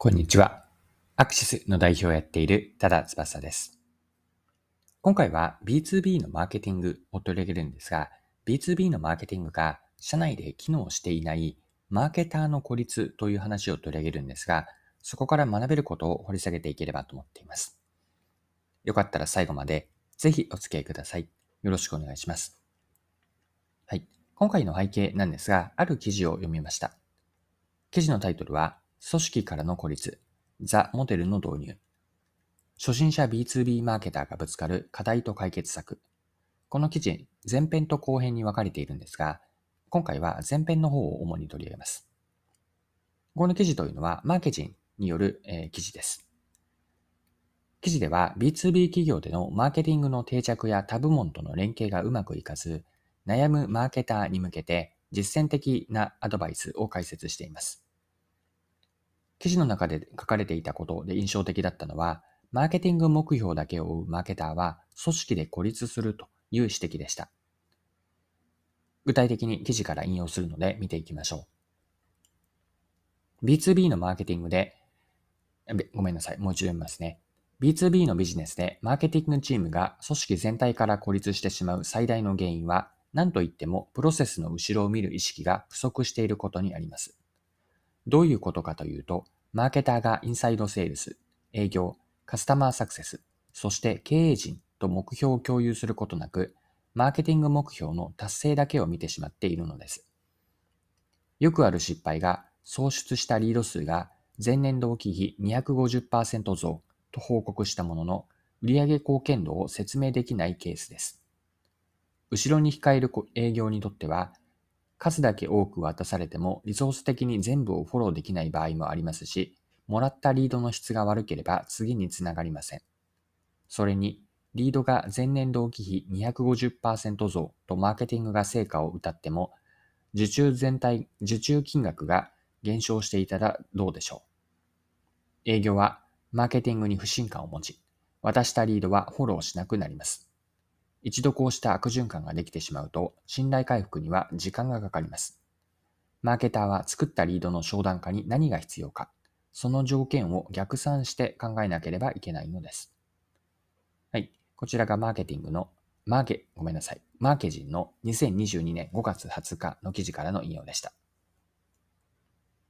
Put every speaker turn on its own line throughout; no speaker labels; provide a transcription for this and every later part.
こんにちは。アクシスの代表をやっている多田翼です。今回は B2B のマーケティングを取り上げるんですが、B2B のマーケティングが社内で機能していないマーケターの孤立という話を取り上げるんですが、そこから学べることを掘り下げていければと思っています。よかったら最後までぜひお付き合いください。よろしくお願いします。はい。今回の背景なんですが、ある記事を読みました。記事のタイトルは、組織からの孤立、ザ・モデルの導入。初心者 B2B マーケターがぶつかる課題と解決策。この記事、前編と後編に分かれているんですが、今回は前編の方を主に取り上げます。この記事というのは、マーケティンによる、えー、記事です。記事では B2B 企業でのマーケティングの定着や他部門との連携がうまくいかず、悩むマーケターに向けて実践的なアドバイスを解説しています。記事の中で書かれていたことで印象的だったのは、マーケティング目標だけを追うマーケターは組織で孤立するという指摘でした。具体的に記事から引用するので見ていきましょう。B2B のマーケティングで、ごめんなさい、もう一度読みますね。B2B のビジネスでマーケティングチームが組織全体から孤立してしまう最大の原因は、何と言ってもプロセスの後ろを見る意識が不足していることにあります。どういうことかというと、マーケターがインサイドセールス、営業、カスタマーサクセス、そして経営陣と目標を共有することなく、マーケティング目標の達成だけを見てしまっているのです。よくある失敗が、創出したリード数が前年同期比250%増と報告したものの、売上貢献度を説明できないケースです。後ろに控える営業にとっては、数だけ多く渡されてもリソース的に全部をフォローできない場合もありますし、もらったリードの質が悪ければ次につながりません。それに、リードが前年同期比250%増とマーケティングが成果を謳っても、受注全体、受注金額が減少していたらどうでしょう。営業はマーケティングに不信感を持ち、渡したリードはフォローしなくなります。一度こうした悪循環ができてしまうと、信頼回復には時間がかかります。マーケターは作ったリードの商談化に何が必要か、その条件を逆算して考えなければいけないのです。はい。こちらがマーケティングの、マーケ、ごめんなさい。マーケジンの2022年5月20日の記事からの引用でした。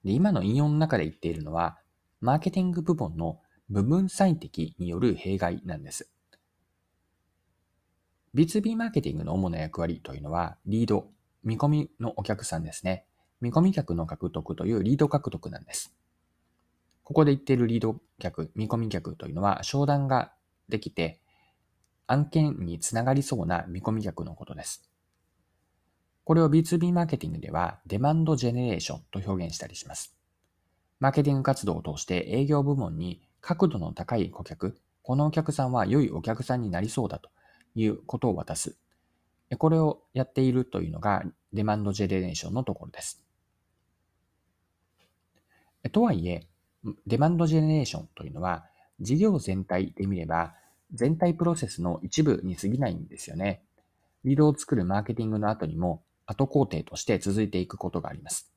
で今の引用の中で言っているのは、マーケティング部門の部分最適による弊害なんです。B2B マーケティングの主な役割というのは、リード、見込みのお客さんですね。見込み客の獲得というリード獲得なんです。ここで言っているリード客、見込み客というのは、商談ができて、案件につながりそうな見込み客のことです。これを B2B マーケティングでは、デマンドジェネレーションと表現したりします。マーケティング活動を通して営業部門に角度の高い顧客、このお客さんは良いお客さんになりそうだということを渡す。これをやっているというのがデマンドジェネレーションのところです。とはいえ、デマンドジェネレーションというのは事業全体で見れば全体プロセスの一部に過ぎないんですよね。リードを作るマーケティングの後にも後工程として続いていくことがあります。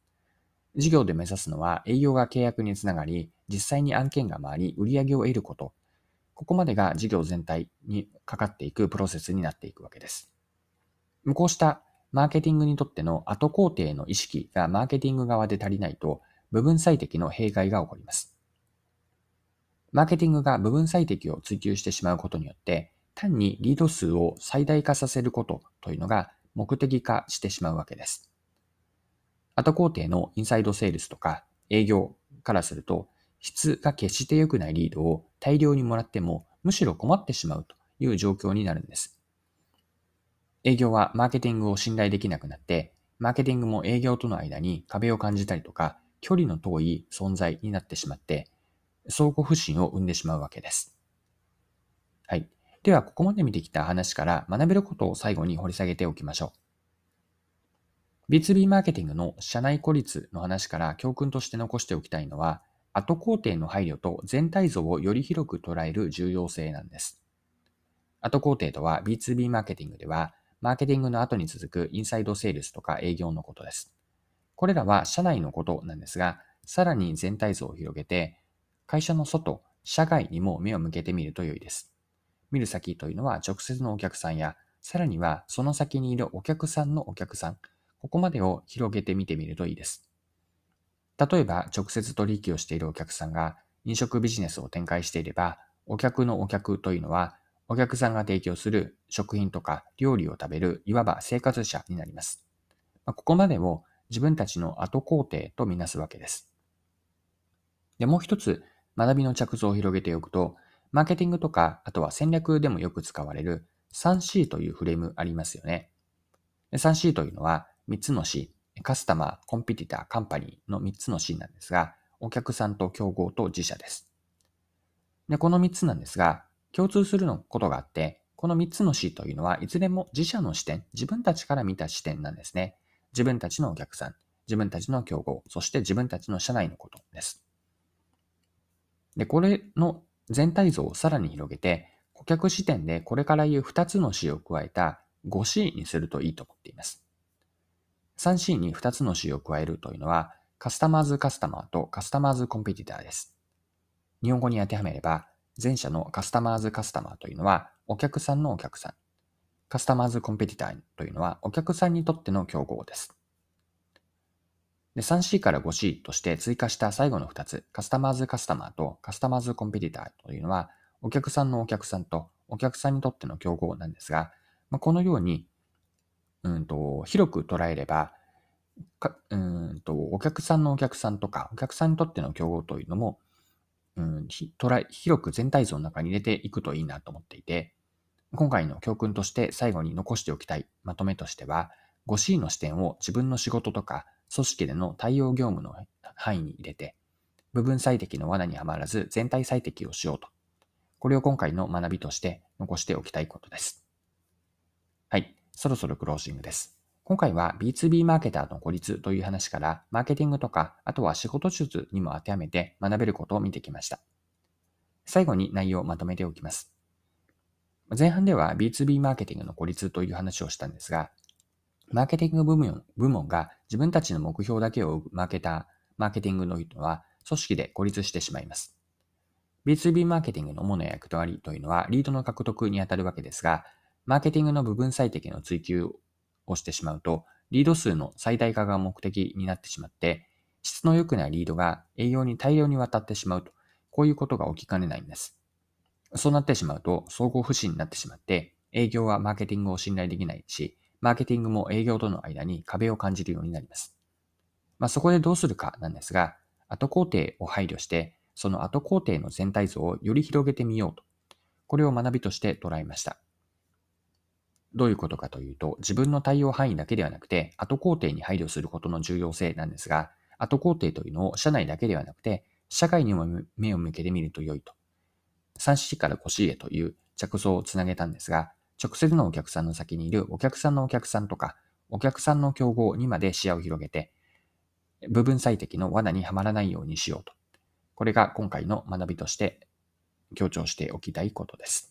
事業で目指すのは営業が契約につながり、実際に案件が回り、売り上げを得ること、ここまでが事業全体にかかっていくプロセスになっていくわけです。こうしたマーケティングにとっての後工程の意識がマーケティング側で足りないと部分最適の弊害が起こります。マーケティングが部分最適を追求してしまうことによって単にリード数を最大化させることというのが目的化してしまうわけです。後工程のインサイドセールスとか営業からすると質が決して良くないリードを大量にもらっても、むしろ困ってしまうという状況になるんです。営業はマーケティングを信頼できなくなって、マーケティングも営業との間に壁を感じたりとか、距離の遠い存在になってしまって、相互不信を生んでしまうわけです。はい。では、ここまで見てきた話から学べることを最後に掘り下げておきましょう。B2B マーケティングの社内孤立の話から教訓として残しておきたいのは、後工程の配慮と全体像をより広く捉える重要性なんです。後工程とは B2B マーケティングでは、マーケティングの後に続くインサイドセールスとか営業のことです。これらは社内のことなんですが、さらに全体像を広げて、会社の外、社外にも目を向けてみると良いです。見る先というのは直接のお客さんや、さらにはその先にいるお客さんのお客さん、ここまでを広げてみてみるといいです。例えば、直接取引をしているお客さんが飲食ビジネスを展開していれば、お客のお客というのは、お客さんが提供する食品とか料理を食べる、いわば生活者になります。ここまでを自分たちの後工程とみなすわけです。で、もう一つ学びの着想を広げておくと、マーケティングとか、あとは戦略でもよく使われる 3C というフレームありますよね。3C というのは3つの C、カスタマー、コンピティター、カンパニーの3つの C なんですが、お客さんと競合と自社です。で、この3つなんですが、共通するのことがあって、この3つの C というのは、いずれも自社の視点、自分たちから見た視点なんですね。自分たちのお客さん、自分たちの競合、そして自分たちの社内のことです。で、これの全体像をさらに広げて、顧客視点でこれから言う2つの C を加えた 5C にするといいと思っています。3C に2つの C を加えるというのは、カスタマーズカスタマーとカスタマーズコンペティターです。日本語に当てはめれば、前者のカスタマーズカスタマーというのは、お客さんのお客さん。カスタマーズコンペティターというのは、お客さんにとっての競合です。で 3C から 5C として追加した最後の2つ、カスタマーズカスタマーとカスタマーズコンペティターというのは、お客さんのお客さんとお客さんにとっての競合なんですが、まあ、このように、うんと、広く捉えれば、かうんと、お客さんのお客さんとか、お客さんにとっての競合というのも、うん、捉え、広く全体像の中に入れていくといいなと思っていて、今回の教訓として最後に残しておきたいまとめとしては、5C の視点を自分の仕事とか組織での対応業務の範囲に入れて、部分最適の罠にはまらず全体最適をしようと。これを今回の学びとして残しておきたいことです。そろそろクロージングです。今回は B2B マーケターの孤立という話から、マーケティングとか、あとは仕事術にも当てはめて学べることを見てきました。最後に内容をまとめておきます。前半では B2B マーケティングの孤立という話をしたんですが、マーケティング部門部門が自分たちの目標だけを追うマーケター、マーケティングの人は組織で孤立してしまいます。B2B マーケティングの主な役割というのはリードの獲得にあたるわけですが、マーケティングの部分最適の追求をしてしまうと、リード数の最大化が目的になってしまって、質の良くないリードが営業に大量に渡ってしまうと、こういうことが起きかねないんです。そうなってしまうと、総合不振になってしまって、営業はマーケティングを信頼できないし、マーケティングも営業との間に壁を感じるようになります。まあ、そこでどうするかなんですが、後工程を配慮して、その後工程の全体像をより広げてみようと。これを学びとして捉えました。どういうことかというと、自分の対応範囲だけではなくて、後工程に配慮することの重要性なんですが、後工程というのを社内だけではなくて、社会にも目を向けてみると良いと。3C から 5C へという着想をつなげたんですが、直接のお客さんの先にいるお客さんのお客さんとか、お客さんの競合にまで視野を広げて、部分最適の罠にはまらないようにしようと。これが今回の学びとして強調しておきたいことです。